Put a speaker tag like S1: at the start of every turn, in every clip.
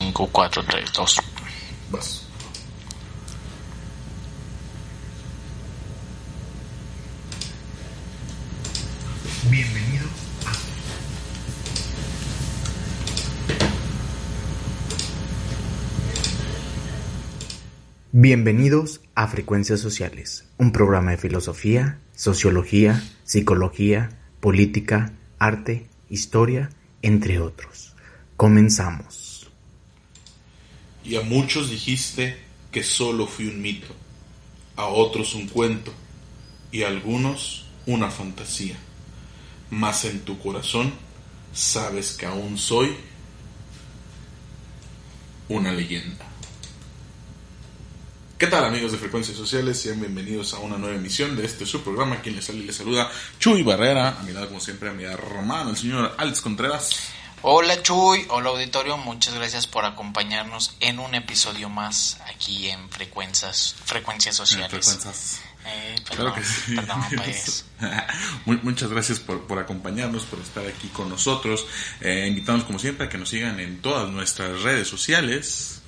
S1: 5, 4, 3, 2.
S2: Vas.
S3: Bienvenido Bienvenidos a Frecuencias Sociales, un programa de filosofía, sociología, psicología, política, arte, historia, entre otros. Comenzamos.
S2: Y a muchos dijiste que solo fui un mito, a otros un cuento, y a algunos una fantasía. Mas en tu corazón sabes que aún soy una leyenda. ¿Qué tal amigos de Frecuencias Sociales? Sean bienvenidos a una nueva emisión de este su programa. Quien les sale y les saluda, Chuy Barrera. A mi lado, como siempre, a mi hermano, el señor Alex Contreras.
S1: Hola Chuy, hola auditorio, muchas gracias por acompañarnos en un episodio más aquí en Frecuencias, frecuencias Sociales.
S2: Frecuencias.
S1: Eh,
S2: Claro
S1: perdón,
S2: que sí.
S1: perdón, pues.
S2: Mu- Muchas gracias por, por acompañarnos, por estar aquí con nosotros. Eh, invitamos como siempre a que nos sigan en todas nuestras redes sociales,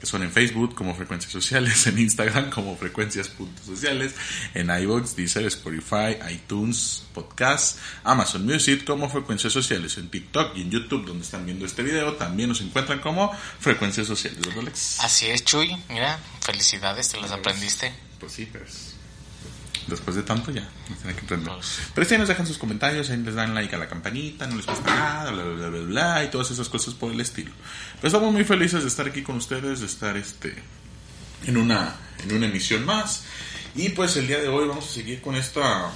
S2: que son en Facebook como Frecuencias Sociales, en Instagram como Frecuencias.sociales, en iVoox, Deezer, Spotify, iTunes, Podcast, Amazon Music como Frecuencias Sociales, en TikTok y en YouTube donde están viendo este video también nos encuentran como Frecuencias Sociales, ¿verdad Alex?
S1: Así es Chuy, mira, felicidades, te las aprendiste.
S2: Pues sí, pero es- después de tanto ya, nos tienen que Pero si ahí nos dejan sus comentarios, ahí les dan like a la campanita, no les cuesta nada, bla, bla, bla, bla, bla, y todas esas cosas por el estilo. Pero estamos muy felices de estar aquí con ustedes, de estar este en una, en una emisión más. Y pues el día de hoy vamos a seguir con esta...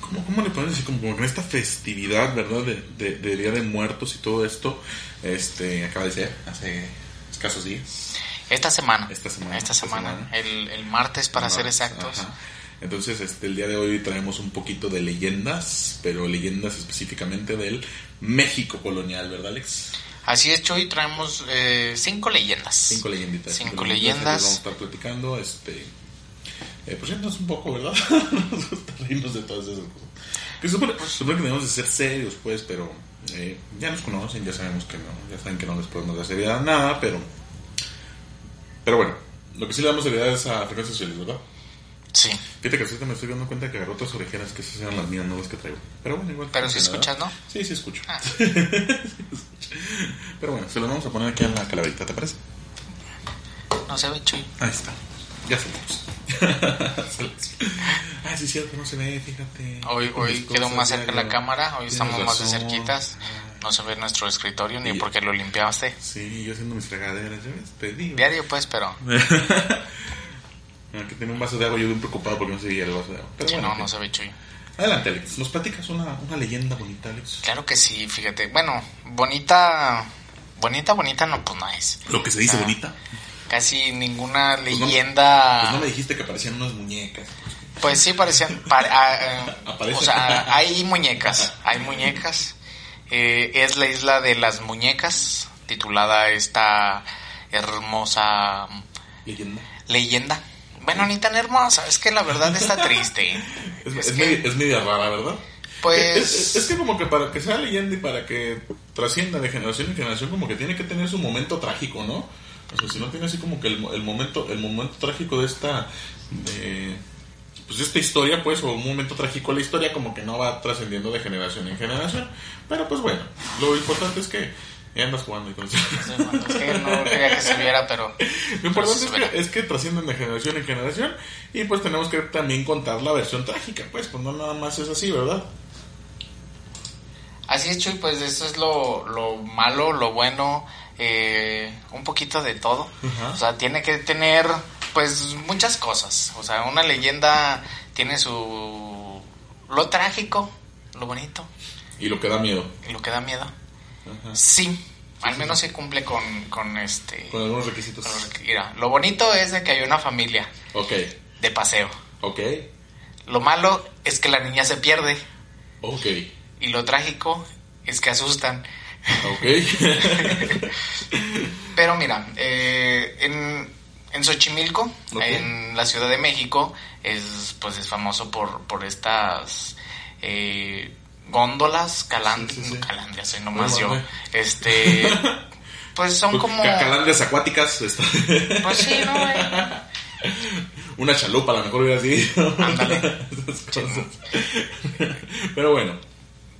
S2: ¿Cómo, cómo le podemos decir? Como, como con esta festividad, ¿verdad? De, de- de Día de Muertos y todo esto. Este, acaba de ser hace escasos días.
S1: Esta semana,
S2: Esta semana,
S1: esta
S2: esta
S1: semana. El, el martes para ser
S2: Martes,
S1: exactos.
S2: ajá. Entonces, este, el día de hoy traemos un poquito de leyendas, pero leyendas específicamente del México colonial, ¿verdad, Alex?
S1: Así es Chuy, traemos eh, cinco leyendas.
S2: Cinco leyenditas.
S1: Cinco leyendas.
S2: Vamos a estar platicando, este... Eh, pues riéndonos un poco, ¿verdad? Nos gusta reírnos de todas esas cosas. Que supone, supone que debemos de ser serios, pues, pero eh, ya nos conocen, ya sabemos que no, ya saben que no les podemos dar seriedad nada, pero... Pero bueno, lo que sí le damos seriedad es a frecuencias sociales, ¿verdad?
S1: Sí,
S2: Fíjate que ahorita me estoy dando cuenta que agarró otras orejeras que esas eran las mías, no las que traigo. Pero bueno, igual.
S1: pero si escuchas. ¿no?
S2: Sí, sí escucho.
S1: Ah.
S2: Pero bueno, se las vamos a poner aquí en la calaverita, ¿te parece?
S1: No se ve Chuy.
S2: Ahí está. Ya se Ah, sí, es cierto, no se ve, fíjate.
S1: Hoy, hoy quedó más cerca la cámara, hoy
S2: Tienes
S1: estamos más de cerquitas. No se ve nuestro escritorio ni porque lo limpiaste.
S2: Sí, yo haciendo mis fregaderas, ya ves.
S1: Diario pues, pero
S2: que tenía un vaso de agua, yo bien preocupado porque no se veía el vaso de agua. Pero
S1: sí,
S2: bueno,
S1: no, no se ve Chuy.
S2: Adelante, Alex. ¿Nos platicas una, una leyenda bonita, Alex?
S1: Claro que sí, fíjate. Bueno, bonita, bonita, bonita no, pues no es.
S2: Lo que se dice bonita.
S1: Casi ninguna
S2: Pues no-
S1: leyenda.
S2: Pues no me dijiste que parecían unas muñecas.
S1: Pues sí, parecían. pare- ah, eh, o sea, hay muñecas. Hay muñecas. Eh, es la isla de las muñecas, titulada esta hermosa
S2: Leyenda.
S1: leyenda. Bueno, ni tan hermosa, es que la verdad está triste.
S2: Es,
S1: Es
S2: es
S1: que-
S2: media, es media rara, ¿verdad?
S1: Pues-
S2: Es, es- que como que para que sea leyenda y para que trascienda de generación en generación, como que tiene que tener su momento trágico, ¿no? O sea, si no tiene así como que el momento el momento trágico de esta... De, pues esta historia, pues, o un momento trágico de la historia, como que no va trascendiendo de generación en generación. Pero pues bueno, lo importante es que ya andas jugando y con eso.
S1: Es que no quería que se viera, pero.
S2: Lo importante
S1: sí
S2: es que, es que trascienden de generación en generación y pues tenemos que también contar la versión trágica, pues, pues no nada más es así, ¿verdad?
S1: Así es, Chuy, pues eso es lo, lo malo, lo bueno, eh, un poquito de todo. O sea, tiene que tener, pues, muchas cosas. O sea, una leyenda tiene su... lo trágico, lo bonito
S2: Y lo que da miedo.
S1: y lo que da miedo.
S2: Ajá.
S1: Sí, Al menos se cumple con, con este...
S2: Con algunos requisitos.
S1: con los requ- Mira, lo bonito es de que hay una familia
S2: Ok,
S1: de paseo.
S2: ok,
S1: Lo malo es que la niña se pierde.
S2: ok,
S1: Y lo trágico es que asustan.
S2: ok.
S1: Pero mira, eh, en, en Xochimilco, en la Ciudad de México, es pues es famoso por, por estas eh, góndolas, calan-
S2: Sí, sí, sí.
S1: calandrias, soy nomás yo.
S2: bueno.
S1: Este, pues son como...
S2: Ca- Calandrias acuáticas. está-
S1: Pues sí, ¿no? Eh,
S2: Una chalupa, a lo mejor hubiera sido.
S1: Ándale.
S2: Pero bueno.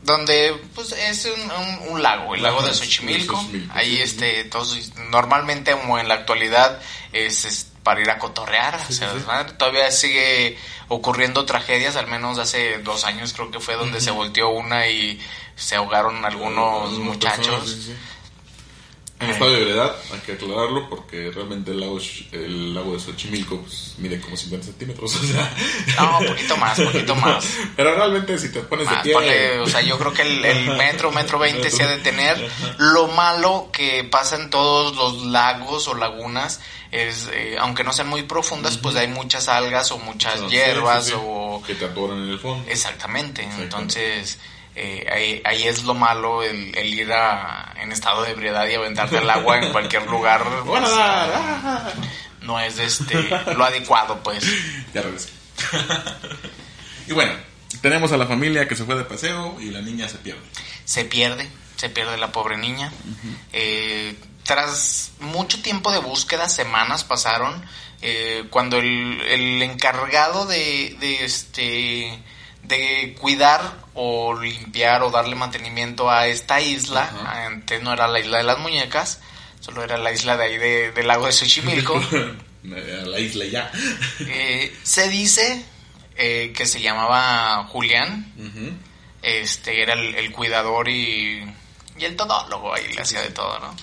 S1: Donde pues es un, un- un lago, el lago de Xochimilco. Ahí este todos normalmente como en la actualidad es, es para ir a cotorrear, o sea,
S2: sí,
S1: todavía sigue ocurriendo tragedias, al menos hace dos años creo que fue donde se volteó una y se ahogaron algunos muchachos. Eh.
S2: estado de veredad, hay que aclararlo porque realmente el lago, el lago de Xochimilco pues, mide como 50 centímetros. O sea,
S1: No, un poquito más, poquito más.
S2: Pero realmente si te pones de pie...
S1: ponle, o sea, yo creo que el, el metro, metro 20 se ha de tener. Lo malo que pasa en todos los lagos o lagunas es, eh, aunque no sean muy profundas, pues hay muchas algas o muchas
S2: Sí,
S1: hierbas
S2: sí, sí,
S1: o...
S2: Que te atoran en el fondo.
S1: Exactamente. entonces eh, ahí, ahí es lo malo el, el ir a, en estado de ebriedad y aventarte al agua en cualquier lugar. pues,
S2: ah,
S1: no es este lo adecuado, pues.
S2: Ya regresé. y bueno, tenemos a la familia que se fue de paseo y la niña se pierde.
S1: se pierde, se pierde la pobre niña. Eh, tras mucho tiempo de búsqueda, semanas pasaron, eh, cuando el, el encargado de, de, este de cuidar o limpiar o darle mantenimiento a esta isla, antes no era la isla de las muñecas, solo era la isla de ahí de- del lago de Xochimilco.
S2: la isla ya.
S1: Eh, se dice eh, que se llamaba Julián, este era el, el cuidador y, y el todólogo ahí le hacía de todo, ¿no?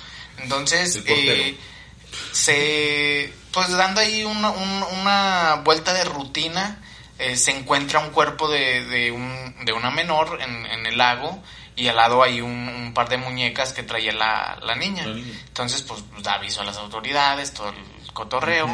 S1: Entonces, eh, se, pues dando ahí una, un- una vuelta de rutina, eh, se encuentra un cuerpo de, de, un, de una menor en, en el lago y al lado hay un, un par de muñecas que traía la, la niña.
S2: La niña.
S1: Entonces, pues da aviso a las autoridades, todo el cotorreo.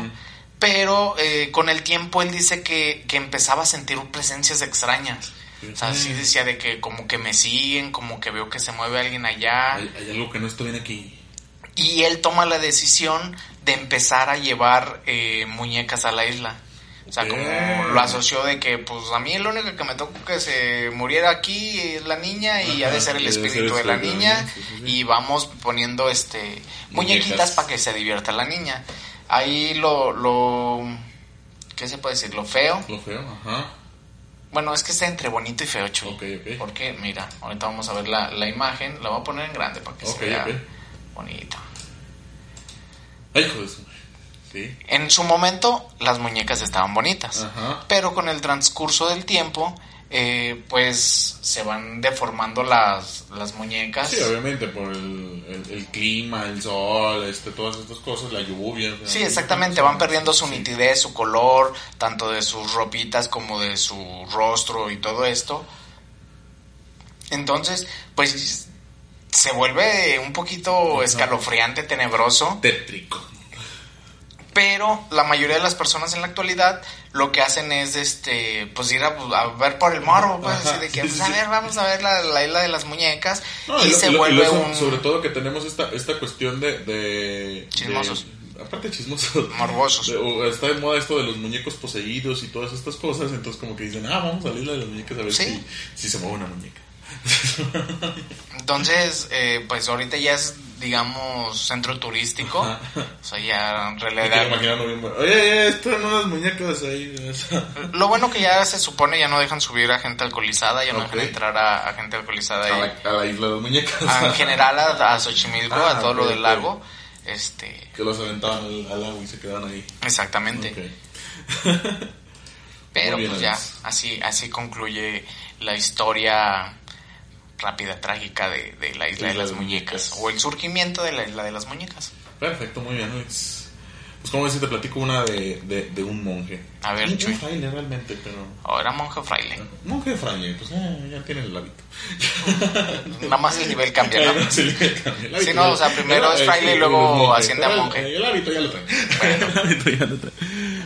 S1: Pero eh, con el tiempo él dice que, que empezaba a sentir presencias extrañas. O sea, sí decía de que como que me siguen, como que veo que se mueve alguien allá.
S2: Hay, hay algo que no está bien aquí.
S1: Y él toma la decisión de empezar a llevar eh, muñecas a la isla. O sea, como
S2: Ok.
S1: lo asoció de que, pues a mí lo único que me tocó que se muriera aquí es la niña y ha de
S2: Ajá,
S1: el
S2: ha de ser
S1: espíritu
S2: el
S1: de la
S2: espíritu de
S1: niña.
S2: la niña, sí, sí, sí.
S1: Y vamos poniendo este muñequitas para que se divierta la niña. Ahí lo, lo, ¿qué se puede decir? Lo feo.
S2: Lo feo, ajá.
S1: Bueno, es que está entre bonito y feo, Chuy.
S2: Ok, ok.
S1: Porque, mira, ahorita vamos a ver la, la imagen. La voy a poner en grande para que
S2: Ok,
S1: se vea bonito.
S2: Ay, madre. Sí.
S1: En su momento, las muñecas estaban bonitas.
S2: Ajá.
S1: Pero con el transcurso del tiempo, eh, pues se van deformando las, las muñecas.
S2: Sí, obviamente, por el, el, el clima, el sol, este, todas estas cosas, la lluvia.
S1: Sí, exactamente, van perdiendo su nitidez, su color, tanto de sus ropitas como de su rostro y todo esto. Entonces, pues se vuelve un poquito escalofriante, tenebroso,
S2: Tétrico.
S1: Pero la mayoría de las personas en la actualidad lo que hacen es este pues ir a, a ver por el morbo, pues
S2: Ajá,
S1: así de que
S2: sí,
S1: pues,
S2: sí,
S1: a ver, vamos a ver la, la isla de las muñecas
S2: No,
S1: y
S2: lo-
S1: se vuelve
S2: lo-
S1: un
S2: Sobre todo que tenemos esta, esta cuestión de... de
S1: Chismosos.
S2: de- aparte chismosos.
S1: Morbosos.
S2: O está de moda esto de los muñecos poseídos y todas estas cosas. Entonces como que dicen, ah, vamos a la isla de las muñecas a ver
S1: Sí.
S2: si, si se mueve una muñeca.
S1: Entonces, eh, pues ahorita ya es, digamos, centro turístico.
S2: Ajá.
S1: O sea, ya en realidad...
S2: bien. bueno. Oye, están unas muñecas ahí.
S1: Lo bueno que ya se supone ya no dejan subir a gente alcoholizada, ya no
S2: Ok.
S1: dejan entrar a, a gente alcoholizada
S2: A
S1: ahí.
S2: la, a la isla de las muñecas.
S1: A- en general a, a Xochimilco,
S2: Ah,
S1: a todo lo
S2: ok,
S1: del lago. Este,
S2: Que los aventaban al, al agua y se quedaban ahí.
S1: exactamente. Pero
S2: bien,
S1: pues ya, así, así concluye la historia rápida, trágica de, de la isla de las
S2: de
S1: muñecas.
S2: Muñecas.
S1: O el surgimiento de la isla de las muñecas.
S2: Perfecto, muy bien, Alex. Pues como si te platico una de, de, de un monje.
S1: A ver,
S2: un, un fraile realmente, pero...
S1: Oh, era monje o fraile.
S2: Monje fraile, pues eh, ya tiene el hábito.
S1: Nada más el nivel cambia, ¿no?
S2: Sí, el hábito
S1: Sí, no, o sea, primero es fraile y luego asciende a
S2: el-
S1: monje.
S2: El, hábito ya lo trae. el hábito ya lo trae.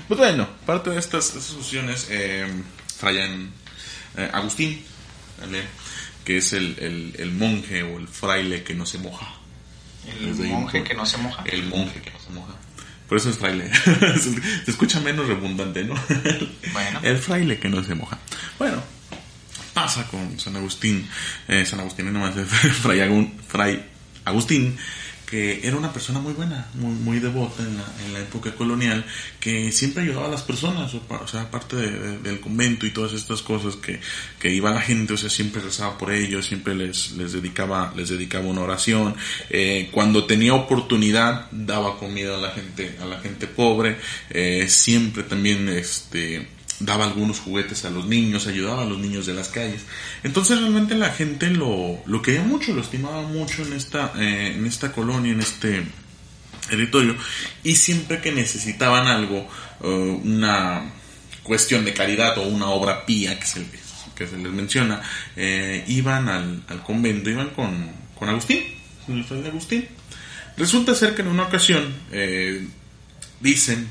S2: Pues bueno, parte de estas, estas fusiones, eh, eh, Agustín, ¿vale? Que es el, el, el monje o el fraile que no se moja.
S1: El
S2: Desde
S1: monje que no se moja.
S2: El monje que no se moja. Por eso es fraile. Se escucha menos redundante, ¿no?
S1: Bueno.
S2: El fraile que no se moja. Bueno, pasa con San Agustín. Eh, San Agustín, no más, Fray Agustín, que era una persona muy buena, muy, muy devota en la, en la época colonial, que siempre ayudaba a las personas, o, sea, aparte de- de- del convento y todas estas cosas que, que iba la gente, o sea, siempre rezaba por ellos, siempre les, les dedicaba, les dedicaba una oración, eh, cuando tenía oportunidad daba comida a la gente, a la gente pobre, eh, siempre también, este, daba algunos juguetes a los niños, ayudaba a los niños de las calles. Entonces realmente la gente lo, lo quería mucho, lo estimaba mucho en esta, eh, en esta colonia, en este territorio, y siempre que necesitaban algo, eh, una cuestión de caridad o una obra pía que se que se les menciona, eh, iban al, convento, iban con, con Agustín, con el Agustín. Resulta ser que en una ocasión dicen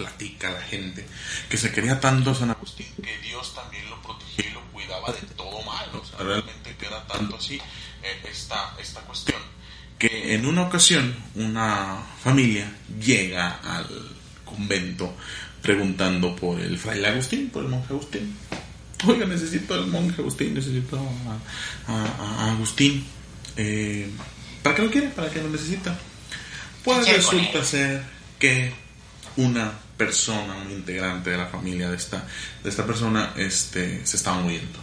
S2: platica la gente que se quería tanto a San Agustín que Dios también lo protegía y lo cuidaba de todo mal. O sea, realmente que era tanto así eh, esta, esta cuestión que en una ocasión una familia llega al convento preguntando por el fraile Agustín, por el monje Agustín. Oiga, necesito al monje Agustín, necesito a, a- a Agustín. Eh, ¿Para qué lo quiere? ¿Para qué lo necesita? Pues resulta ser que una persona, un integrante de la familia de esta, de esta persona, este, se estaba muriendo.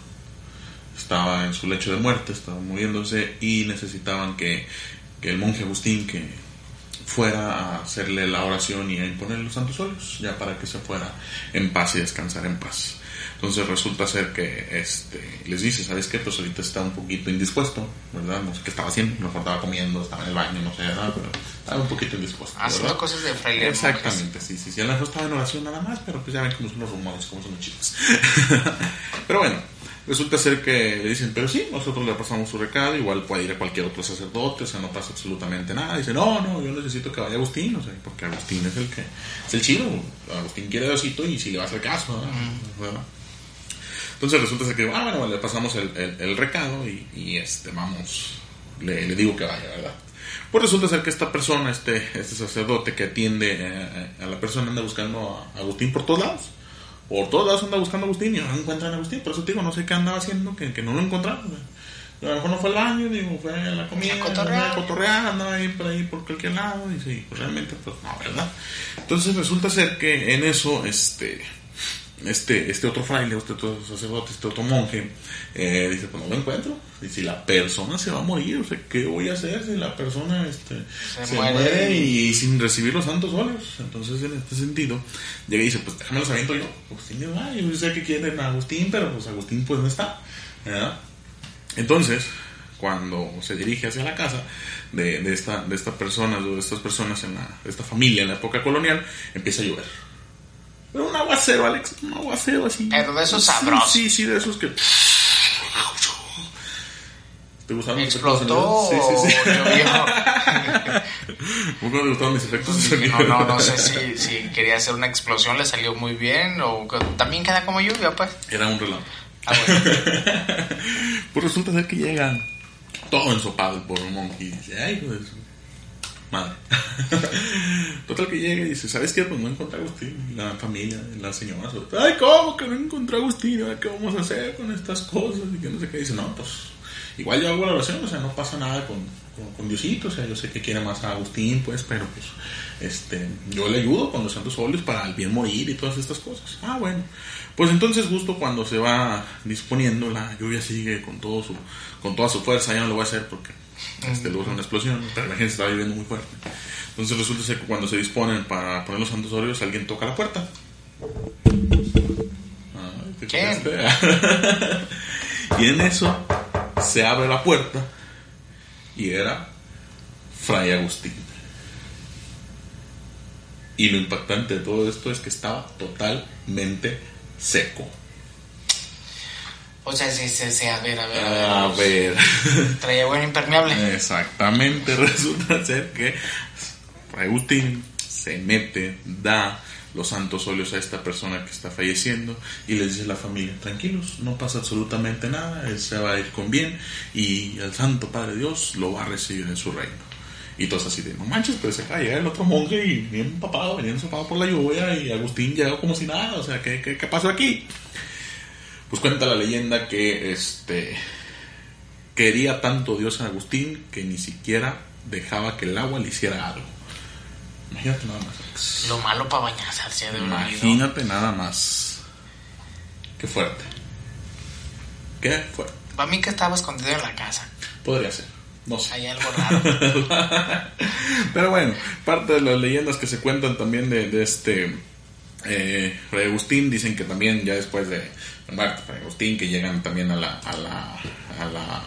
S2: Estaba en su lecho de muerte, estaba muriéndose y necesitaban que, el monje Agustín que fuera a hacerle la oración y a imponerle los santos óleos, ya para que se fuera en paz y descansar en paz. Entonces resulta ser que este, les dice, ¿sabes qué? Pues ahorita está un poquito indispuesto, ¿verdad? No sé qué estaba haciendo, a mejor estaba comiendo, estaba en el baño, no sé, nada, pero estaba un poquito indispuesto.
S1: Haciendo cosas de fraile.
S2: Exactamente, sí, sí, sí. A lo mejor estaba en oración nada más, pero pues ya ven cómo son los rumores, cómo son los chismes. pero bueno, resulta ser que le dicen, pero sí, nosotros le pasamos su recado, igual puede ir a cualquier otro sacerdote, o sea, no pasa absolutamente nada. Dice, no, no, yo necesito que vaya Agustín, o sea, porque Agustín es el que, es el chido. Agustín quiere Diosito y si le va a hacer caso, ¿verdad? ¿verdad? Entonces resulta ser que, ah, bueno, le pasamos el, el- el recado y, y, este, vamos, le, le digo que vaya, ¿verdad? Pues resulta ser que esta persona, este, este sacerdote que atiende eh, a la persona anda buscando a Agustín por todos lados. Por todos lados anda buscando a Agustín y no encuentran a Agustín. Por eso te digo, no sé qué andaba haciendo, que, que no lo encontraron. A lo mejor no fue al baño, digo, fue a la comida,
S1: A cotorrear.
S2: a cotorrear, andaba ahí por ahí por cualquier lado. Y sí, pues realmente, pues no, ¿verdad? Entonces resulta ser que en eso, este, este, este otro fraile, este otro sacerdote, este otro monje, eh, dice, pues no lo encuentro. Y si la persona se va a morir, o sea, ¿qué voy a hacer si la persona este,
S1: Se
S2: se,
S1: muere.
S2: muere. y, sin recibir los santos óleos? Entonces, en este sentido, llega y dice, pues déjame los aviento yo. Agustín ah, yo sé que quieren a Agustín, pero pues Agustín pues no está. ¿verdad? Entonces, cuando se dirige hacia la casa de, de esta, de esta persona, o de estas personas en la, de esta familia en la época colonial, empieza a llover. Pero un aguacero, Alex, un aguacero así.
S1: Pero de esos
S2: Sí,
S1: sabrosos.
S2: Sí, sí, de esos que. ¿Te gustaron mis efectos de
S1: Explotó.
S2: sonido? Sí, sí, sí. ¿Cómo te gustaron mis efectos de sonido?
S1: No, no, no sé si, si quería hacer una explosión, le salió muy bien o también queda como lluvia, pues.
S2: Era un relato.
S1: Ah, bueno.
S2: Pues resulta ser que llega todo ensopado el pobre monje y dice, ay, su madre. Total que llega y dice, ¿sabes qué? Pues no encontré a Agustín, la familia, la señora. Ay, ¿cómo que no encontré a Agustín? ¿Qué vamos a hacer con estas cosas? Y que no sé qué. Dice, no, pues igual yo hago la oración, o sea, no pasa nada con, con, con Diosito, o sea, yo sé que quiere más a Agustín, pues, pero pues, este, yo le ayudo con los santos óleos para el bien morir y todas estas cosas. Ah, bueno. Pues entonces justo cuando se va disponiendo, la lluvia sigue con todo su, con toda su fuerza, ya no lo voy a hacer porque este, luego una explosión, pero la gente está viviendo muy fuerte. Entonces resulta ser que cuando se disponen para poner los santos óleos, alguien toca la puerta. Ay, y en eso se abre la puerta y era Fray Agustín. Y lo impactante de todo esto es que estaba totalmente seco.
S1: O sea, sí, sí, sí, a ver, a ver, a ver.
S2: A ver.
S1: Traía buen impermeable.
S2: Exactamente, resulta ser que Agustín se mete, da los santos óleos a esta persona que está falleciendo y les dice a la familia, tranquilos, no pasa absolutamente nada, él se va a ir con bien y el Santo Padre Dios lo va a recibir en su reino. Y todos así de, no manches, pero se cae el otro monje y bien empapado, venía empapado por la lluvia y Agustín llegó como si nada, o sea, ¿qué, qué, qué pasó aquí? Pues cuenta la leyenda que este quería tanto Dios a Agustín que ni siquiera dejaba que el agua le hiciera algo. Imagínate nada más.
S1: Lo malo para bañarse de un
S2: Imagínate nada más. Qué fuerte. Qué fuerte.
S1: Para mí que estaba escondido en la casa.
S2: Podría ser. No sé.
S1: Hay algo raro.
S2: Pero bueno, parte de las leyendas que se cuentan también de, de este eh, Fray Agustín dicen que también ya después de muerte Fray Agustín que llegan también a la, a la, a la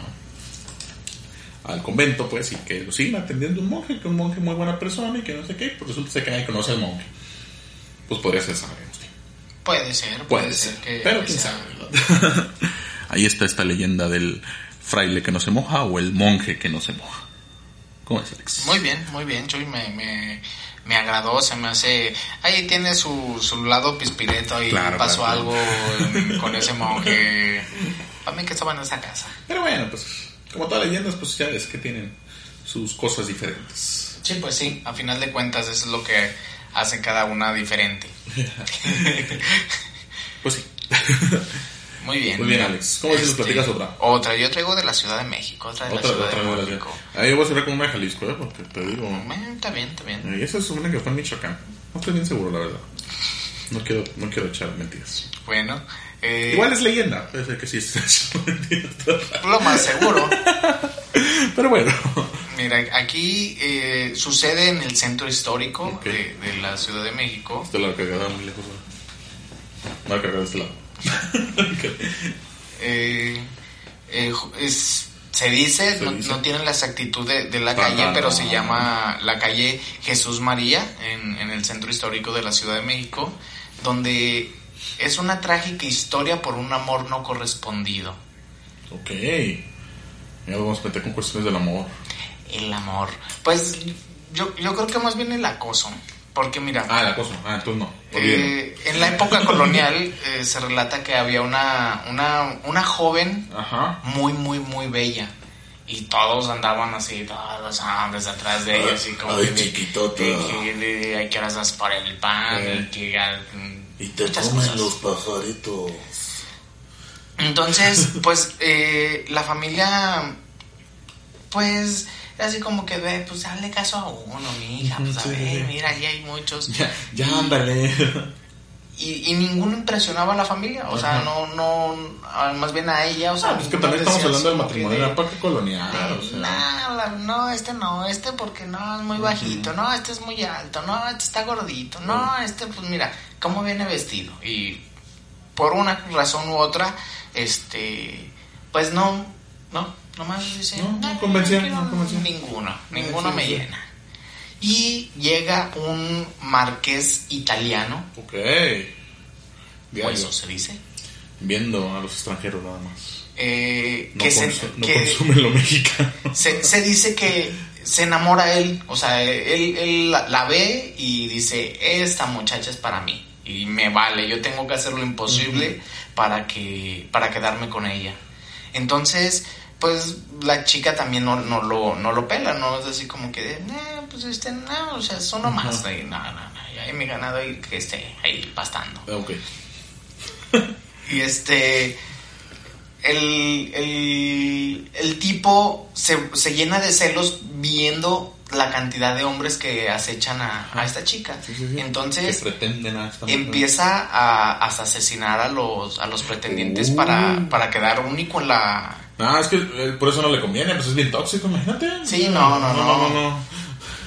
S2: al convento pues y que lo siguen atendiendo un monje que es un monje muy buena persona y que no sé qué pues resulta que nadie conoce al monje. Pues podría ser San Agustín.
S1: Puede ser
S2: puede,
S1: puede
S2: ser,
S1: que
S2: pero quién
S1: sea-
S2: sabe ahí está esta leyenda del fraile que no se moja o el monje que no se moja. ¿cómo es Alex?
S1: Muy bien, muy bien, Chuy, me, me, me agradó, se me hace... Ahí tiene su, su lado pispireto y
S2: Claro,
S1: pasó
S2: claro,
S1: algo con ese monje. Para mí que estaba en esa casa.
S2: pero bueno pues como todas las leyendas pues ya ves que tienen sus cosas diferentes
S1: Sí, pues sí, a final de cuentas eso es lo que hace cada una diferente.
S2: pues sí
S1: Muy bien.
S2: Muy bien, Alex. ¿Cómo si nos platicas otra?
S1: Otra, yo traigo de la Ciudad de México, otra de la Ciudad
S2: otra
S1: de México.
S2: Ahí voy a cerrar con una de Jalisco, ¿eh? Porque te digo.
S1: Eh, Está bien, está bien.
S2: Y esa es una que fue en Michoacán. No estoy bien seguro, la verdad. No quiero, no quiero echar mentiras.
S1: Bueno, eh,
S2: Igual es leyenda. Puede ser que sí es
S1: lo más seguro.
S2: Pero bueno.
S1: Mira, aquí eh, sucede en el centro histórico de, de la Ciudad de México.
S2: Este la cargada muy lejos. Voy a cargar de este lado.
S1: Eh, eh, es, se dice,
S2: Se
S1: no,
S2: dice.
S1: no tiene la exactitud de, de la calle, pero se llama la calle Jesús María en, en el centro histórico de la Ciudad de México, donde es una trágica historia por un amor no correspondido.
S2: Ok. Ya vamos a meter con cuestiones del amor.
S1: El amor. Pues yo, yo creo que más bien el acoso. Porque mira,
S2: Ah, la cosa. Ah, entonces no.
S1: Eh, en la época colonial eh, se relata que había una, una, una joven
S2: Ajá.
S1: muy, muy, muy bella. Y todos andaban así, todos hombres atrás de ella, así como...
S4: Ay.
S1: Que, hay que vas por el pan,
S2: Eh.
S1: y que... ah,
S4: Y te comen
S1: cosas.
S4: los pajaritos.
S1: Entonces, pues, la familia, pues, era así como que, ve, pues, hazle caso a uno, mi hija, pues, a
S2: Sí,
S1: ver,
S2: sí.
S1: mira, ahí hay muchos.
S2: Ya, ya ándale.
S1: Y, y ninguno impresionaba a la familia, o sea, no, no, más bien a ella, o sea...
S2: Ah, pues que también estamos hablando del matrimonio
S1: de-
S2: la parte colonial. O sea.
S1: No, este no, este porque no, es muy bajito, no, este es muy alto, no, este está gordito, no, este pues mira, cómo viene vestido. Y por una razón u otra, este, pues no, no, nomás dice,
S2: No, no
S1: "Nah,
S2: convencía,
S1: quiero
S2: no convencía".
S1: Ninguno, ninguno
S2: sí,
S1: me
S2: sí.
S1: llena. Y llega un marqués italiano,
S2: Ok.
S1: o eso se dice,
S2: Viendo a los extranjeros nada más.
S1: eh,
S2: No,
S1: que, se,
S2: no
S1: que-
S2: consumen lo mexicano.
S1: se, se dice que se enamora él, o sea, él, él la, la ve y dice, esta muchacha es para mí y me vale, yo tengo que hacer lo imposible para que para quedarme con ella. Entonces, pues la chica también no, no lo no lo pela, no es así como que, "Eh, pues este no, o sea, es uno más,
S2: Ajá.
S1: y no, no, no, ya he mi ganado y que esté ahí pastando.
S2: Ah, Ok.
S1: Y este. El, el, el tipo se, se llena de celos viendo la cantidad de hombres que acechan a, a esta chica.
S2: Sí, sí, sí.
S1: Entonces
S2: Que pretenden a
S1: empieza a, hasta asesinar a los, a los pretendientes
S2: Uh.
S1: para, para quedar único en la...
S2: No, es que por eso no le conviene, pues es bien tóxico, imagínate.
S1: Sí, no, no,
S2: no.
S1: no.
S2: no, no.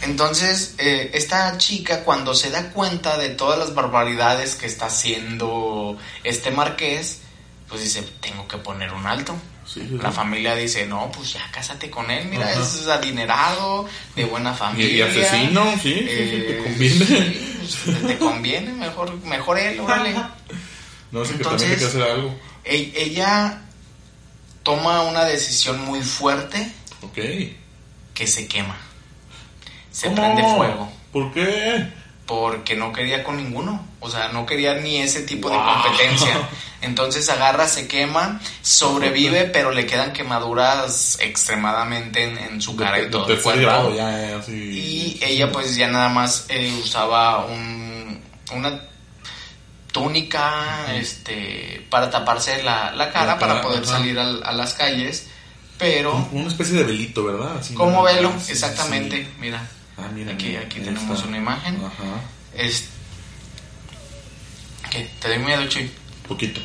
S1: Entonces, eh, esta chica cuando se da cuenta de todas las barbaridades que está haciendo este marqués, pues dice, tengo que poner un alto.
S2: Sí, sí,
S1: La familia dice, no, pues ya cásate con él, mira,
S2: Ajá.
S1: es adinerado, de buena familia.
S2: y asesino, sí, te
S1: Eh,
S2: conviene.
S1: pues te conviene, mejor, mejor él, órale.
S2: No sé que también hay que hacer algo.
S1: e- ella toma una decisión muy fuerte
S2: Ok.
S1: que se quema. Se
S2: ¿Cómo?
S1: prende fuego.
S2: ¿Por qué?
S1: Porque no quería con ninguno. O sea, no quería ni ese tipo de competencia. Entonces agarra, se quema, sobrevive, pero le quedan quemaduras extremadamente en, en su cara
S2: De-
S1: y todo
S2: de
S1: el cuerpo.
S2: grado, ya, eh, así.
S1: Y ella pues ya nada más eh, usaba un, una túnica este para taparse la, la cara
S2: La
S1: para poder
S2: ajá.
S1: salir al- a, las calles. Pero
S2: una especie de velito, ¿verdad? Así,
S1: como
S2: ¿no?
S1: velo,
S2: Sí,
S1: exactamente,
S2: sí.
S1: mira.
S2: Ah, mira,
S1: Aquí- aquí tenemos una imagen.
S2: Ajá.
S1: Es... ¿Qué? ¿Te doy miedo, Chuy?
S2: Poquito.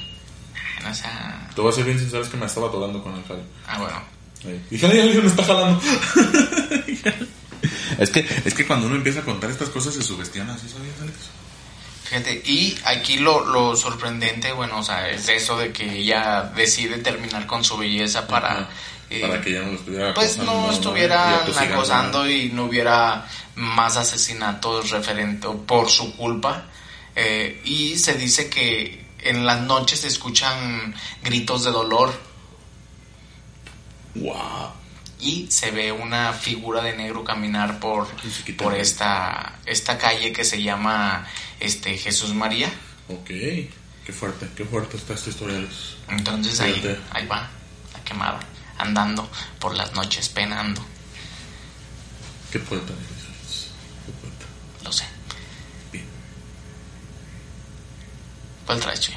S1: No sea...
S2: Te voy a ser bien sincero, es que me estaba atorando con el jale.
S1: Ah, bueno.
S2: Ahí. Dije, ay, alguien me está jalando. es, que, es que cuando uno empieza a contar estas cosas se sugestiona, ¿sí sabías, Alex?
S1: Fíjate, y aquí lo, lo sorprendente, bueno, o sea, es eso de que ella decide terminar con su belleza para... Eh,
S2: Para que ya no estuviera
S1: pues no estuvieran acosando y no hubiera más asesinatos referente por su culpa. Eh, y se dice que en las noches se escuchan gritos de dolor
S2: Wow.
S1: y se ve una figura de negro caminar por, por esta, esta calle que se llama este Jesús María.
S2: Ok. Qué fuerte, qué fuerte está esta historia.
S1: Entonces ahí,
S2: Fíjate.
S1: ahí va, la quemada, andando por las noches, penando,
S2: Qué poeta eres. Qué poeta.
S1: lo sé.
S2: Bien.
S1: ¿Cuál traes, Chuy?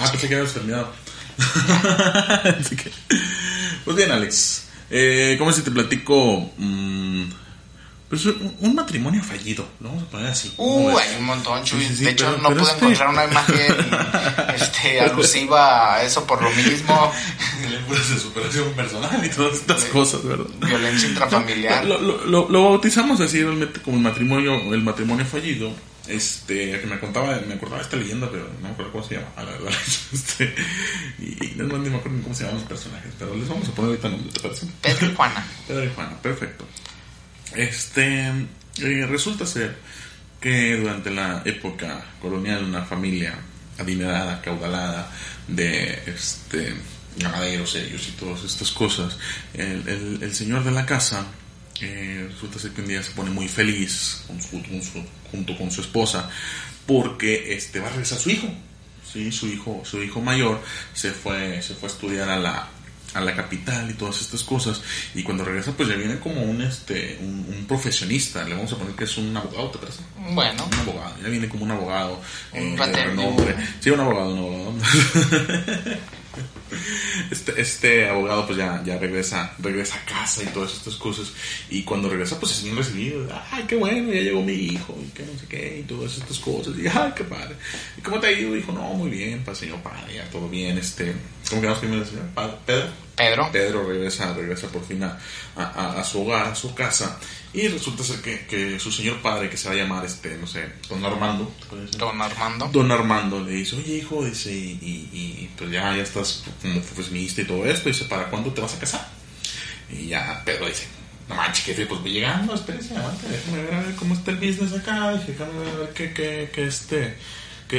S2: Ah, pensé que habías terminado. Así que- Pues bien, Alex. Eh, ¿Cómo si te platico? Mm, un, un matrimonio fallido, lo vamos a poner así. ¿Cómo
S1: Uh, hay un montón, Chuy.
S2: Sí, sí, sí,
S1: de hecho,
S2: pero-
S1: no
S2: pero
S1: pude
S2: este-
S1: encontrar una imagen este, alusiva a eso por lo mismo.
S2: De superación personal y todas estas cosas, ¿verdad?
S1: Violencia intrafamiliar.
S2: Lo, lo- lo- lo bautizamos así realmente como el matrimonio, el matrimonio fallido. Este, que me contaba, me acordaba esta leyenda, pero no me acuerdo cómo se llama, a la verdad. Este, y, y no, no, me acuerdo ni cómo se llaman los personajes, pero les vamos a poner ahorita nombres, ¿te parece?
S1: Pedro y Juana.
S2: Pedro y Juana, perfecto. Este, eh, resulta ser que durante la época colonial una familia adinerada, caudalada de este ganaderos ellos y todas estas cosas, el, el- señor de la casa eh, resulta ser que un día se pone muy feliz junto con su esposa porque este va a regresar su hijo. Sí, su hijo, su hijo mayor se fue, se fue a estudiar a la, a la capital y todas estas cosas. Y cuando regresa, pues ya viene como un este, un, un profesionista. Le vamos a poner que es un abogado, ¿te parece?
S1: Bueno,
S2: Un abogado, ya viene como un abogado.
S1: Un
S2: eh. Sí, un abogado, un abogado. Este, este abogado pues ya, ya regresa, regresa a casa y todas estas cosas. Y cuando regresa pues es bien recibido. Ay, qué bueno, ya llegó mi hijo y que no sé qué y todas estas cosas. Y ay, qué padre. ¿Y cómo te ha ido? Dijo, no, muy bien, señor padre, ya todo bien. Este, ¿Cómo quedamos primero el señor? Pa- Pedro.
S1: Pedro.
S2: Pedro regresa, regresa por fin a, a- a su hogar, a su casa, y resulta ser que, que su señor padre, que se va a llamar, este, no sé, don Armando.
S1: Don Armando.
S2: Don Armando le dice, oye hijo, dice, y, y- y, pues ya, ya estás como profesionista y todo esto, dice, ¿para cuándo te vas a casar? Y ya Pedro dice, no manches, jefe, pues voy llegando, espérese, aguante, déjame ver a ver cómo está el business acá, déjame ver a ver qué, qué, qué, este,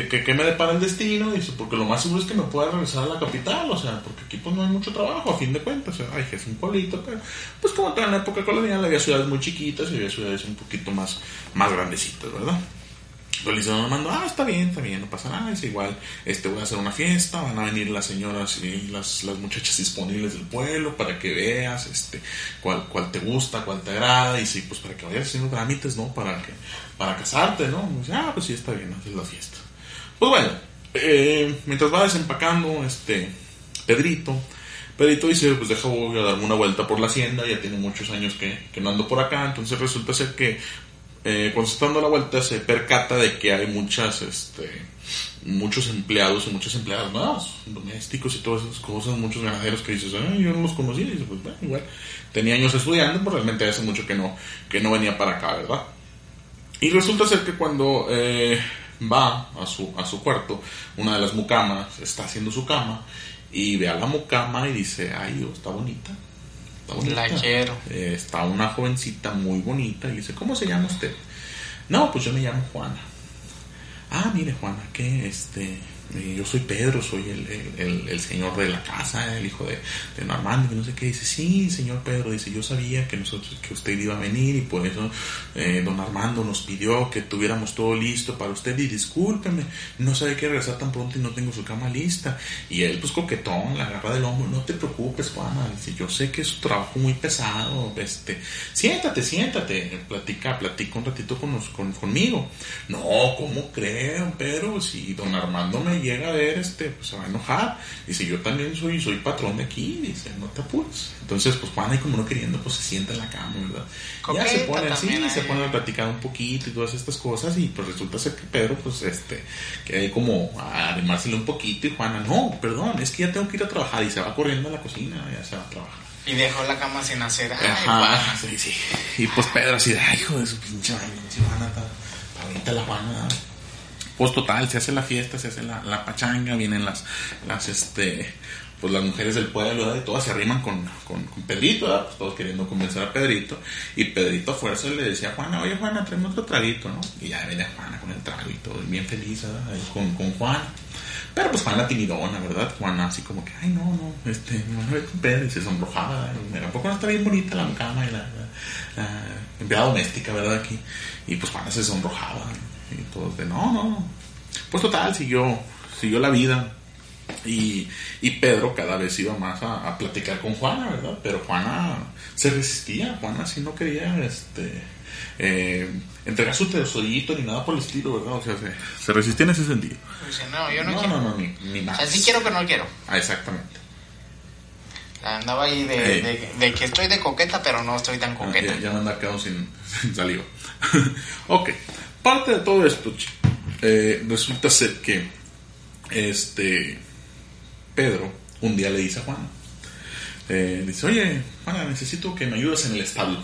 S2: qué- qué me depara el destino, dice, porque lo más seguro es que me pueda regresar a la capital, o sea, porque aquí pues no hay mucho trabajo, a fin de cuentas, o sea, ay, que es un pueblito, pero pues como en la época colonial había ciudades muy chiquitas y había ciudades un poquito más, más grandecitas, ¿verdad? Pero le dice don Armando, ah, está bien, está bien, no pasa nada, es igual, este, voy a hacer una fiesta, van a venir las señoras y las, las muchachas disponibles del pueblo para que veas, este, cuál, cuál te gusta, cuál te agrada, y sí, pues para que vayas haciendo trámites, ¿no? Para que, para casarte, ¿no? Dice, ah, pues sí, está bien, haces la fiesta. Pues bueno, eh, mientras va desempacando, este, Pedrito, Pedrito dice, pues deja voy a darme una vuelta por la hacienda, ya tiene muchos años que, que no ando por acá, entonces resulta ser que eh, cuando se está dando la vuelta se percata de que hay muchas, este, muchos empleados y muchas empleadas nuevas, domésticos y todas esas cosas, muchos ganaderos que dices, ay, yo no los conocía, y dice, pues bueno, igual, tenía años estudiando, pero realmente hace mucho que no, que no venía para acá, ¿verdad? Y resulta ser que cuando eh, va a su, a su cuarto, una de las mucamas está haciendo su cama y ve a la mucama y dice, ay Dios, está bonita. Está bonita.
S1: La quiero.
S2: Eh, está una jovencita muy bonita y dice, ¿cómo se llama usted? No, pues yo me llamo Juana. Ah, mire Juana, que este, yo soy Pedro, soy el, el, señor de la casa, el hijo de, de Armando, que no sé qué. Dice, sí, señor Pedro, dice, yo sabía que nosotros, que usted iba a venir y por eso eh, don Armando nos pidió que tuviéramos todo listo para usted y discúlpeme, no sabe que regresar tan pronto y no tengo su cama lista. Y él, pues coquetón, la agarra del hombro, no te preocupes, Juana, dice, yo sé que es un trabajo muy pesado, este, siéntate, siéntate, platica, platica un ratito con, con conmigo. No, ¿cómo creen, Pedro? Si don Armando me llega a ver, este, pues se va a enojar. Dice, yo también soy, soy patrón de aquí, dice, no te apures. Entonces, pues Juan ahí como no queriendo, pues se sienta en la cama, ¿verdad? ya se pone así, se pone a platicar un poquito y todas estas cosas, y pues resulta ser que Pedro, pues este, que hay como a animárselo un poquito, y Juana, no, perdón, es que ya tengo que ir a trabajar, y se va corriendo a la cocina, ya se va a trabajar.
S1: Y dejó la cama sin hacer.
S2: Ajá, sí, sí. Y pues Pedro así, ay, hijo de su pinche Juana, ahorita la Juana pues total, se hace la fiesta, se hace la, pachanga, vienen las, las, este, pues las mujeres del pueblo, de todas se arriman con, con, Pedrito, pues todos queriendo convencer a Pedrito, y Pedrito a fuerza le decía a Juana, oye Juana, tráeme otro traguito, ¿no? Y ya venía Juana con el trago y todo, bien feliz, con, con Juan. Pero pues Juana timidona, ¿verdad? Juana así como que, ay, no, no, este, me van con Pedro y se sonrojaba. ¿A poco no está bien bonita la cama y la, la empleada doméstica, ¿verdad? Aquí. Y pues Juana se sonrojaba. Y todos de, no, no. Pues total, siguió, siguió la vida. Y, y Pedro cada vez iba más a, platicar con Juana, ¿verdad? Pero Juana se resistía, Juana sí no quería este, eh, entregar su tesollito ni nada por el estilo, ¿verdad? O sea, se, resistía en ese sentido.
S1: no, yo no, quiero.
S2: No, no, ni, ni nada.
S1: O quiero que no quiero.
S2: Ah, exactamente.
S1: Andaba ahí de, de, que estoy de coqueta, pero no estoy tan ah, coqueta.
S2: ya, me anda quedando sin, sin saliva. ok parte de todo esto, eh, resulta ser que este Pedro un día le dice a Juana, eh, dice, oye, Juana, necesito que me ayudes en el establo,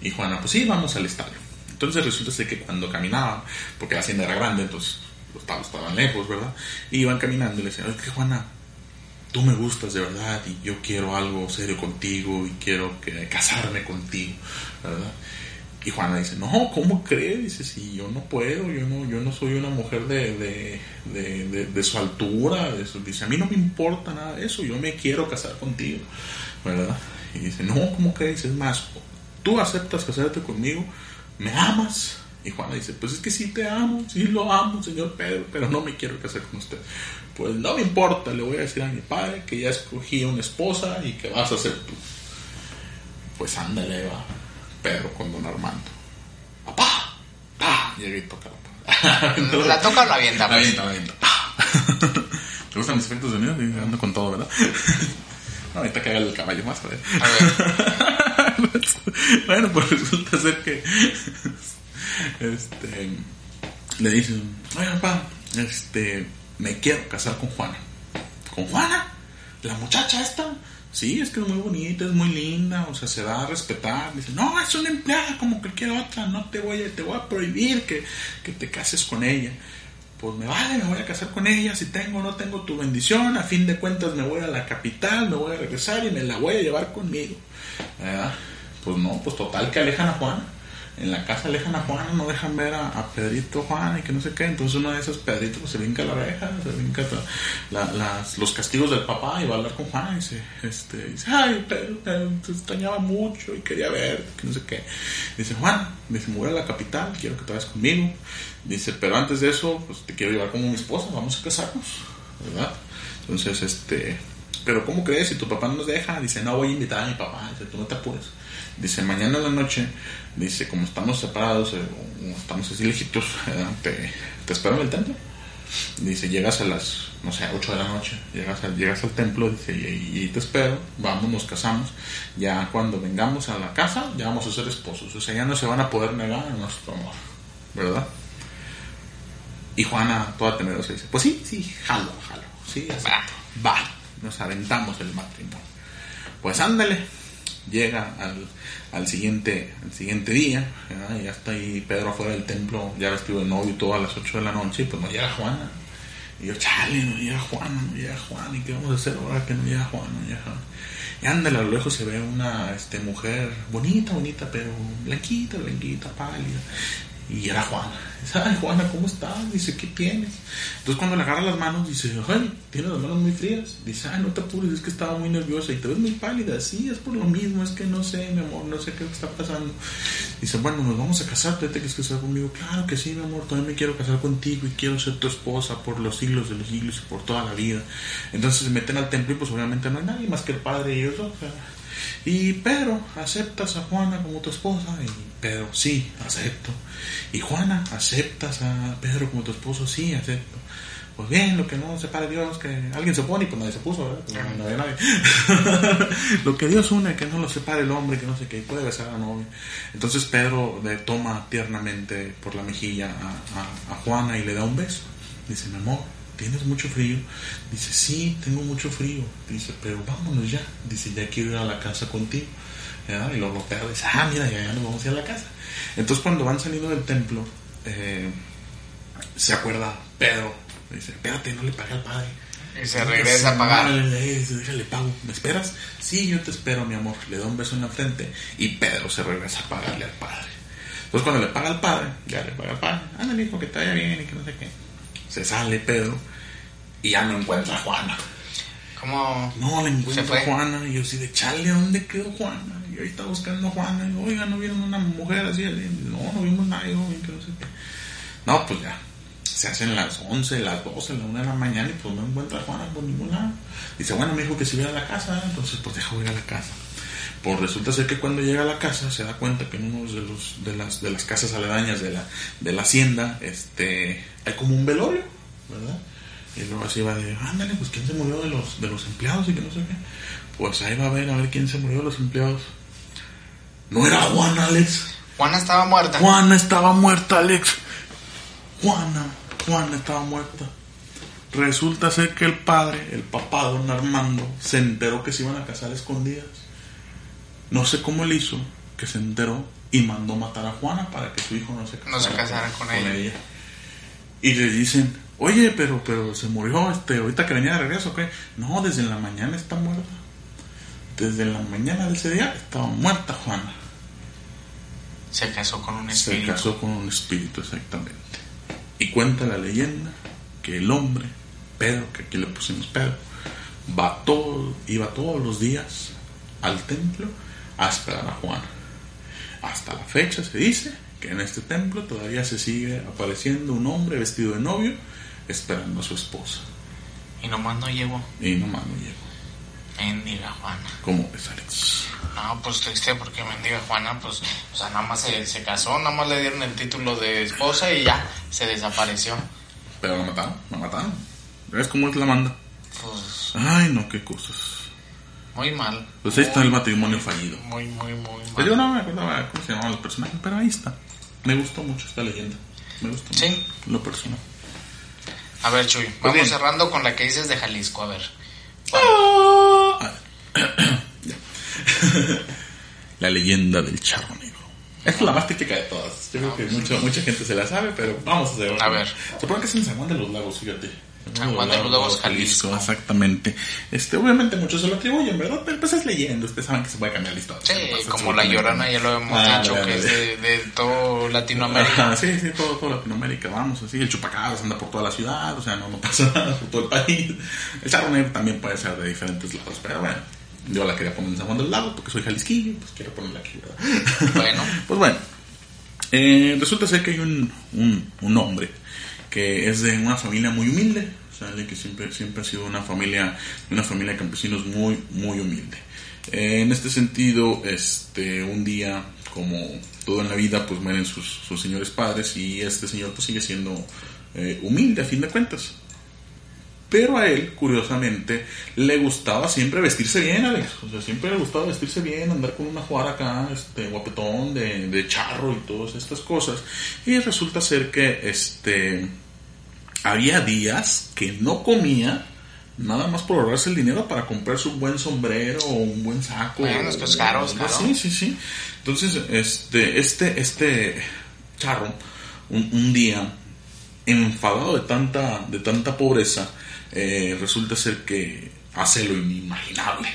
S2: Y Juana, pues sí, vamos al establo. Entonces resulta ser que cuando caminaban, porque la hacienda era grande, entonces los establos estaban lejos, ¿verdad? Y iban caminando y le decían, oye, Juana, tú me gustas de verdad y yo quiero algo serio contigo y quiero casarme contigo, ¿verdad? Y Juana dice, no, ¿cómo crees? Dice, si yo no puedo, yo no, yo no soy una mujer de, de, su altura. De dice, a mí no me importa nada de eso, yo me quiero casar contigo, ¿verdad? Y dice, no, ¿cómo crees? Es más, tú aceptas casarte conmigo, me amas. Y Juana dice, pues es que sí te amo, sí lo amo, señor Pedro, pero no me quiero casar con usted. Pues no me importa, le voy a decir a mi padre que ya escogí una esposa y que vas a ser tú. Pues ándale, va Pedro con don Armando. ¡Papá! ¡Pah! Llega y toca
S1: la ¿La toca o la avienta?
S2: La avienta, la avienta. ¿Te gustan mis efectos de sonido? Ando con todo, ¿verdad? No, ahorita que haga el caballo más, ver. A ver. bueno, pues resulta ser que este le dicen, oye papá, este me quiero casar con Juana. ¿Con Juana? ¿La muchacha esta? Sí, es que es muy bonita, es muy linda, o sea, se da a respetar. Dice, no, es una empleada como cualquier otra, no te voy a, te voy a prohibir que, que te cases con ella. Pues me vale, me voy a casar con ella, si tengo o no tengo tu bendición, a fin de cuentas me voy a la capital, me voy a regresar y me la voy a llevar conmigo. Pues no, pues total que alejan a Juana en la casa alejan a Juan, no dejan ver a, Pedrito Juan y que no sé qué. Entonces uno de esos Pedritos pues, se brinca la oreja, se brinca los castigos del papá y va a hablar con Juan y dice, este, dice ay, Pedro, te extrañaba mucho y quería verte, que no sé qué. Dice, Juan, dice, voy a la capital, quiero que te vayas conmigo. Dice, pero antes de eso, pues te quiero llevar como mi esposa, vamos a casarnos, ¿verdad? Entonces, este, pero ¿cómo crees? Si tu papá no nos deja, dice, no voy a invitar a mi papá, dice, tú no te apures. Dice, mañana en la noche, dice, como estamos separados, eh, estamos así lejitos, te, espero en el templo. Dice, llegas a las, no sé, 8 de la noche, llegas, llegas al templo, dice, y, te espero, vamos, nos casamos. Ya cuando vengamos a la casa, ya vamos a ser esposos. O sea, ya no se van a poder negar a nuestro amor, ¿verdad? Y Juana, toda temerosa, dice, pues sí, sí, jalo, jalo, sí, va, va, nos aventamos el matrimonio. Pues ándale, llega al, al siguiente, al siguiente día, ya está ahí Pedro afuera del templo, ya vestido de novio, todo a las 8 de la noche, y pues no llega Juana. Y yo, chale, no llega Juana, no llega Juana, ¿y qué vamos a hacer ahora que no llega Juana, no llega Juana? Y ándale, a lo lejos se ve una este, mujer bonita, bonita, pero blanquita, blanquita, pálida. Y era Juana. Dice, ay, Juana, ¿cómo estás? Dice, ¿qué tienes? Entonces cuando le agarra las manos, dice, ay, tienes las manos muy frías. Dice, ay, no te apures, es que estaba muy nerviosa y te ves muy pálida. Sí, es por lo mismo, es que no sé, mi amor, no sé qué está pasando. Dice, bueno, nos vamos a casar, ¿te quieres casar conmigo? Claro que sí, mi amor, también me quiero casar contigo y quiero ser tu esposa por los siglos de los siglos y por toda la vida. Entonces se meten al templo y pues obviamente no hay nadie más que el padre y ellos dos. Y Pedro, ¿aceptas a Juana como tu esposa? Y Pedro, sí, acepto. Y Juana, ¿aceptas a Pedro como tu esposo? Sí, acepto. Pues bien, lo que no separa Dios, que alguien se pone y pues nadie se puso, ¿verdad? Pues no, no había nadie. lo que Dios une, que no lo separe el hombre, que no sé qué, y puede besar a la novia. Entonces Pedro le toma tiernamente por la mejilla a, a- a Juana y le da un beso. Dice, mi amor, ¿tienes mucho frío? Dice, sí, tengo mucho frío. Dice, pero vámonos ya. Dice, ya quiero ir a la casa contigo. Y luego Pedro dice, ah, mira, ya, ya nos vamos a ir a la casa. Entonces cuando van saliendo del templo, eh, se acuerda Pedro. Dice, espérate, no le pagué al padre.
S1: Y se regresa a pagar.
S2: Déjale pago. ¿Me esperas? Sí, yo te espero, mi amor. Le da un beso en la frente y Pedro se regresa a pagarle al padre. Entonces cuando le paga al padre, ya le paga al padre. Ándale, hijo, que te vaya bien y que no sé qué. Se sale Pedro y ya no encuentra a Juana.
S1: ¿Cómo?
S2: No, le encuentra a Juana. Y yo así de, chale, ¿dónde quedó Juana? Y ahorita buscando a Juana. Y oiga, ¿no vieron una mujer así? No, no vimos nadie, no sé qué. No, pues ya. Se hacen las 11, las 12, la 1 de la mañana y pues no encuentra a Juana por ningún lado. Dice, bueno, me dijo que si a la casa, entonces pues deja ir a la casa. Pues resulta ser que cuando llega a la casa se da cuenta que en uno de, los, de, las, de las casas aledañas de la, de la hacienda este, hay como un velorio, ¿verdad? Y luego así va de, ándale, pues quién se murió de los, de los empleados y que no sé qué. Pues ahí va a ver a ver quién se murió de los empleados. No era Juana, Alex.
S1: Juana estaba muerta.
S2: Juana estaba muerta, Alex. Juana, Juana estaba muerta. Resulta ser que el padre, el papá, don Armando, se enteró que se iban a casar a escondidas. No sé cómo él hizo, que se enteró y mandó matar a Juana para que su hijo no se casara,
S1: No se casara con ella.
S2: Y le dicen, oye, pero, pero se murió, este, ahorita que venía de regreso, ¿o ¿qué? No, desde la mañana está muerta. Desde la mañana de ese día estaba muerta Juana.
S1: Se casó con un
S2: Se
S1: espíritu.
S2: casó con un espíritu, exactamente. Y cuenta la leyenda que el hombre, Pedro, que aquí le pusimos Pedro, va todo, iba todos los días al templo a esperar a Juana. Hasta la fecha se dice que en este templo todavía se sigue apareciendo un hombre vestido de novio esperando a su esposa.
S1: Y nomás no llegó.
S2: Y nomás no llegó.
S1: Mendiga Juana.
S2: ¿Cómo ves, Alex?
S1: No, pues triste porque mendiga Juana, pues, o sea, nada más se, se casó, nada más le dieron el título de esposa y ya, se desapareció.
S2: Pero la mataron, la mataron. ¿Ves cómo es la manda?
S1: Pues,
S2: Ay, no, qué cosas.
S1: Muy mal.
S2: Pues ahí está
S1: Muy,
S2: el matrimonio fallido.
S1: Muy, muy, muy
S2: Pues yo
S1: mal.
S2: no me acordaba cómo se llamaban los personajes, pero ahí está. Me gustó mucho esta leyenda. Me gustó
S1: Sí.
S2: mucho lo personal.
S1: A ver, Chuy, vamos
S2: bien.
S1: cerrando con la que dices de Jalisco, a ver.
S2: Ah, ya. la leyenda del charro negro. Esta es la más típica de todas. Yo creo que mucha, mucha gente se la sabe, pero vamos a hacer
S1: A ver.
S2: Supongo que es en San Juan de los Lagos, fíjate.
S1: San Juan de los Jalisco.
S2: Exactamente. Este, obviamente muchos se lo atribuyen, ¿verdad? Pero pues es leyenda. Ustedes saben que se puede cambiar la historia.
S1: Sí,
S2: No
S1: como la llorana, ya lo hemos
S2: Ah,
S1: dicho, que es de, de todo Latinoamérica.
S2: Ajá, sí, sí, todo, todo Latinoamérica, vamos, así. El chupacabras anda por toda la ciudad, o sea, no, no pasa nada por todo el país. El charro negro también puede ser de diferentes lados, pero bueno, yo la quería poner en San Juan del Lago porque soy jalisquillo, pues quiero ponerla aquí, ¿verdad?
S1: Bueno.
S2: pues bueno, eh, resulta ser que hay un, un, un hombre que es de una familia muy humilde, de que siempre, siempre ha sido una familia, una familia de campesinos muy, muy humilde. Eh, en este sentido, este, un día, como todo en la vida, pues mueren sus, sus señores padres y este señor pues sigue siendo eh, humilde a fin de cuentas. Pero a él, curiosamente, le gustaba siempre vestirse bien, Alex. O sea, siempre le gustaba vestirse bien, andar con una juara acá, este, guapetón, de, de charro y todas estas cosas. Y resulta ser que, este, había días que no comía nada más por ahorrarse el dinero para comprarse un buen sombrero o un buen saco.
S1: Bueno, es que es caro, es
S2: algo
S1: caro.
S2: así, sí, sí. Entonces, este, este, este charro, un, un día enfadado de tanta, de tanta pobreza, eh, resulta ser que hace lo inimaginable.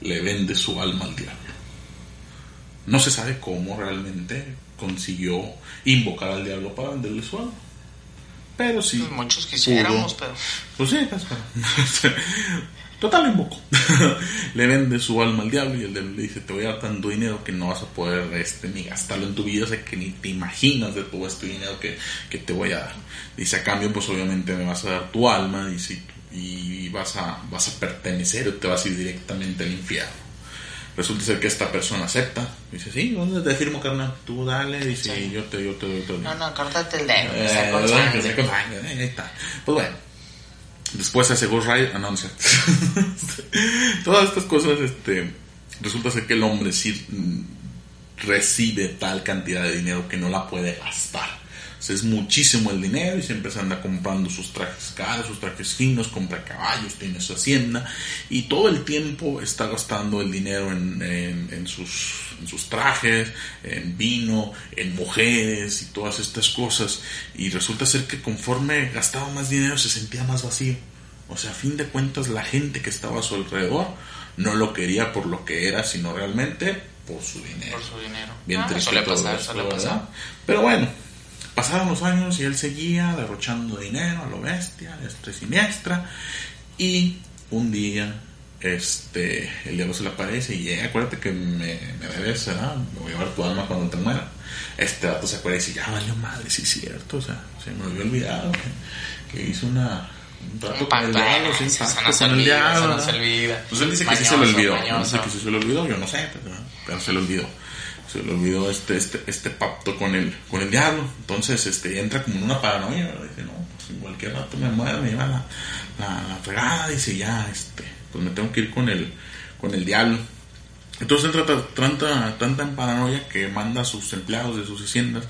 S2: Le vende su alma al diablo. No se sabe cómo realmente consiguió invocar al diablo para venderle su alma. Pero sí.
S1: Pues muchos quisiéramos, pero.
S2: Pues sí, pues, pero- Total, lo invocó. le vende su alma al diablo y el diablo le dice: Te voy a dar tanto dinero que no vas a poder este, ni gastarlo en tu vida, o sea que ni te imaginas de todo este dinero que, que te voy a dar. Dice: A cambio, pues obviamente me vas a dar tu alma dice, y vas a, vas a pertenecer o te vas a ir directamente al infierno. Resulta ser que esta persona acepta. Dice: Sí, ¿dónde te firmo, carnal? Tú dale. Dice:
S1: Sí.
S2: Yo te, yo te doy todo
S1: No,
S2: dinero".
S1: no, córtate el dedo.
S2: Eh,
S1: sea con
S2: que
S1: sangre.
S2: sea con sangre, eh, ahí está. Pues bueno. Después se hace Ghost Rider. Ah, no, no es cierto. Todas estas cosas, este. Resulta ser que el hombre sí mm, recibe tal cantidad de dinero que no la puede gastar. Sea, es muchísimo el dinero y siempre se anda comprando sus trajes caros, sus trajes finos, compra caballos, tiene su hacienda y todo el tiempo está gastando el dinero en, en- en sus, en sus trajes, en vino, en mujeres y todas estas cosas. Y resulta ser que conforme gastaba más dinero se sentía más vacío. O sea, a fin de cuentas la gente que estaba a su alrededor no lo quería por lo que era, sino realmente por su dinero.
S1: Por su dinero.
S2: Bien
S1: Ah,
S2: triste. Pero bueno, pasaron los años y él seguía derrochando dinero a lo bestia, este siniestra. Y un día, este, el diablo se le aparece y llega, acuérdate que me, me debes, ¿verdad? Me voy a llevar tu alma cuando te muera. Este dato se acuerda y dice, ya valió madre, sí es cierto, o sea, se me había olvidado que, que hizo una... Un trato con el diablo,
S1: eh,
S2: sí, con el diablo,
S1: olvida.
S2: Pues él dice que sí se le olvidó.
S1: mañoso.
S2: Dice que sí se le olvidó, yo no sé, pero, pero se le olvidó. Se le olvidó este, este, este pacto con el, con el diablo. Entonces este, entra como en una paranoia. Dice, no, pues en cualquier rato me muero, me lleva la, la, la fregada. Dice, ya, este, pues me tengo que ir con el, con el diablo. Entonces entra ta- tanta, tanta en paranoia que manda a sus empleados de sus haciendas,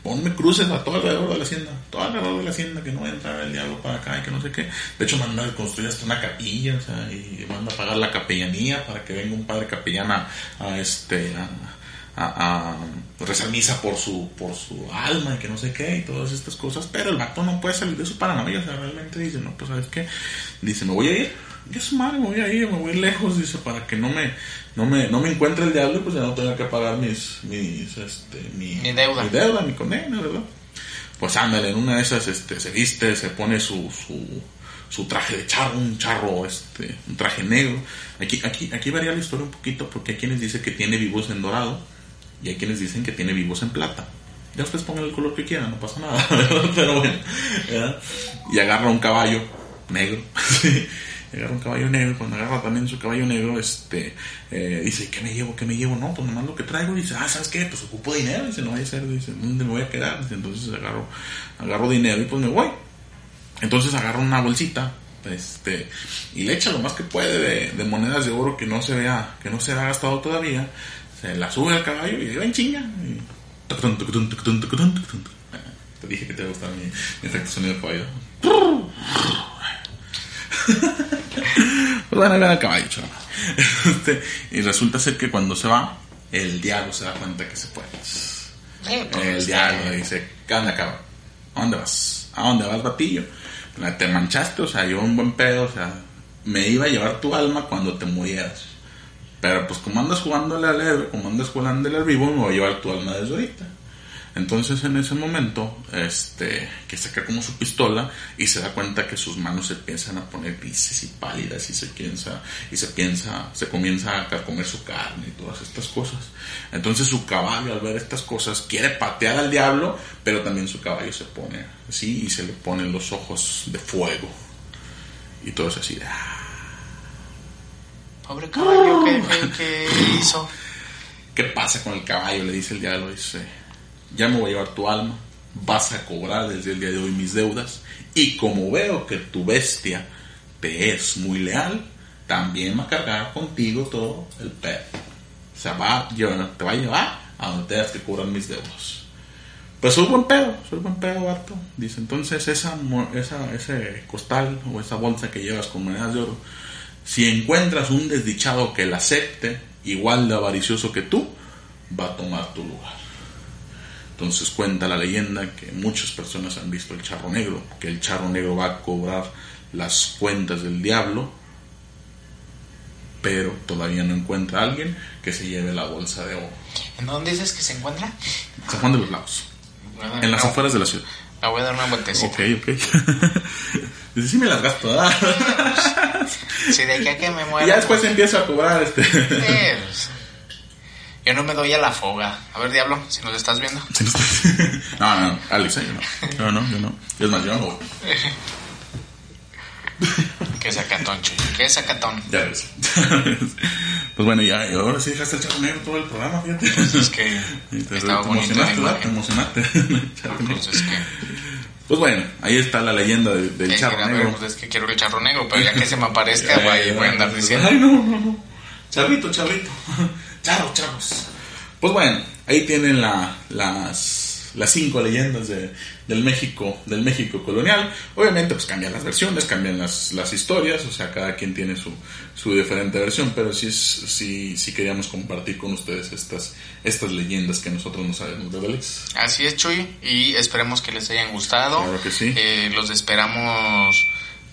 S2: ponme cruces a todo alrededor de la hacienda, todo alrededor de la hacienda, que no va a entrar el diablo para acá y que no sé qué. De hecho manda a construir hasta una capilla, o sea, y manda a pagar la capellanía para que venga un padre capellán a, este, a- a rezar misa por su, por su alma y que no sé qué y todas estas cosas, pero el vato no puede salir de su paranoia, o sea, realmente dice, no, pues sabes qué, dice, me voy a ir, ya su madre, me voy a ir, me voy lejos, dice, para que no me, no me, no me encuentre el diablo, pues ya no tenga que pagar mis, mis, este, mi,
S1: Mi deuda.
S2: mi deuda, mi condena, ¿verdad? Pues ándale, en una de esas, este, se viste, se pone su, su, su traje de charro, un charro, este, un traje negro. Aquí, aquí, aquí varía la historia un poquito porque hay quienes dicen que tiene vivos en dorado y hay quienes dicen que tiene vivos en plata. Ya ustedes pongan el color que quieran, no pasa nada, pero bueno. Y agarra un caballo negro, agarra un caballo negro, cuando agarra también su caballo negro, este, eh, dice, ¿qué me llevo? ¿Qué me llevo? No, pues nomás lo que traigo, dice, ah, ¿sabes qué? Pues ocupo dinero, dice, no vaya a ser, dice, ¿dónde me voy a quedar? Entonces agarro, agarro dinero y pues me voy. Entonces agarra una bolsita, este, y le echa lo más que puede de, de monedas de oro que no se vea, que no se ha gastado todavía, se la sube al caballo y va en chinga. y Te dije que te gustaba mi, mi efecto sonido de caballo. Pues bueno, ahí va el caballo, chaval. Este, y resulta ser que cuando se va, el diablo se da cuenta que se puede. El diablo dice, ¿qué onda, cabrón? ¿A dónde vas? ¿A dónde vas, batillo? Te manchaste, o sea, yo un buen pedo, o sea, me iba a llevar tu alma cuando te murieras. Pero pues como andas jugándole al héroe, como andas jugándole al vivo, me voy a llevar tu alma desde ahorita. Entonces en ese momento, este, que saca como su pistola y se da cuenta que sus manos se empiezan a poner grises y pálidas y se piensa, y se piensa, se comienza a comer su carne y todas estas cosas. Entonces su caballo al ver estas cosas quiere patear al diablo, pero también su caballo se pone así y se le ponen los ojos de fuego. Y todo es así de, "Ah".
S1: Pobre caballo, ¿qué, qué- qué hizo?
S2: ¿Qué pasa con el caballo? Le dice el diablo, dice, ya me voy a llevar tu alma, vas a cobrar desde el día de hoy mis deudas, y como veo que tu bestia te es muy leal, también va a cargar contigo todo el pedo. O sea, va a llevar- te va a llevar a donde tengas que cobrar mis deudas. Pues soy buen pedo, soy buen pedo, Barto. Dice, entonces esa, esa, ese costal o esa bolsa que llevas con monedas de oro, si encuentras un desdichado que la acepte, igual de avaricioso que tú, va a tomar tu lugar. Entonces cuenta la leyenda que muchas personas han visto el charro negro, que el charro negro va a cobrar las cuentas del diablo, pero todavía no encuentra a alguien que se lleve la bolsa de oro.
S1: ¿En dónde dices que se encuentra?
S2: San Juan de los Lagos,
S1: Voy a dar
S2: en las afueras de la ciudad.
S1: Me voy a dar una vueltecita.
S2: Ok, ok. Sí me las gasto, ¿verdad?
S1: Si de aquí a que me
S2: Y
S1: muera.
S2: ya después
S1: pues,
S2: empiezo a cobrar este...
S1: eh, pues, yo no me doy a la foga. A ver, diablo, si nos estás viendo.
S2: No, no, no, Alex, yo no. No, no, yo no. Es más, yo no.
S1: Qué sacatón, Chuy. Qué sacatón.
S2: Ya ves. pues bueno, ya, y ahora sí dejaste el charro negro todo el programa, fíjate.
S1: Es que
S2: te,
S1: estaba
S2: te
S1: bonito
S2: emocionaste, emocionaste.
S1: Pues es que.
S2: Pues bueno, ahí está la leyenda de- del
S1: eh,
S2: charro
S1: ver,
S2: negro.
S1: pues es que quiero el charro negro, pero ya que se me aparezca, güey, voy a andar diciendo.
S2: Ay, no, no, no. Charrito, charrito. Charro, charros. Pues bueno, ahí tienen la, las, las cinco leyendas de, del México, del México colonial. Obviamente, pues cambian las versiones, cambian las, las historias, o sea, cada quien tiene su, su diferente versión, pero sí, sí, sí queríamos compartir con ustedes estas, estas leyendas que nosotros no sabemos, ¿verdad, Alex?
S1: Así es, Chuy, y esperemos que les hayan gustado.
S2: Claro que sí.
S1: Eh, los esperamos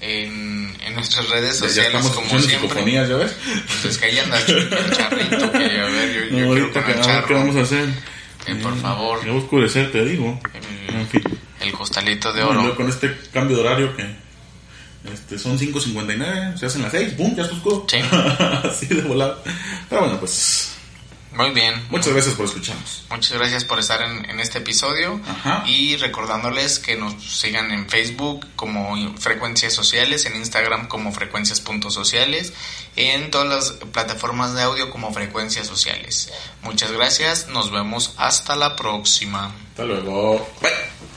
S1: en, en nuestras redes sociales, como siempre.
S2: psicofonías, ¿ya ves?
S1: Pues es que ahí anda el charrito, que a ver, yo, yo
S2: No,
S1: quiero
S2: que, vamos a hacer.
S1: Eh, por favor.
S2: Ya va a oscurecer, te digo.
S1: El-
S2: En fin.
S1: El costalito de oro.
S2: con este cambio de horario que este, son 5.59, se hacen las 6, ¡pum! Ya está oscuro.
S1: Sí.
S2: Así de volado. Pero bueno, pues
S1: Muy bien.
S2: muchas gracias por escucharnos.
S1: Muchas gracias por estar en, en este episodio
S2: Ajá.
S1: y recordándoles que nos sigan en Facebook como Frecuencias Sociales, en Instagram como Frecuencias.sociales, en todas las plataformas de audio como Frecuencias Sociales. Muchas gracias, nos vemos hasta la próxima.
S2: Hasta luego. Bye.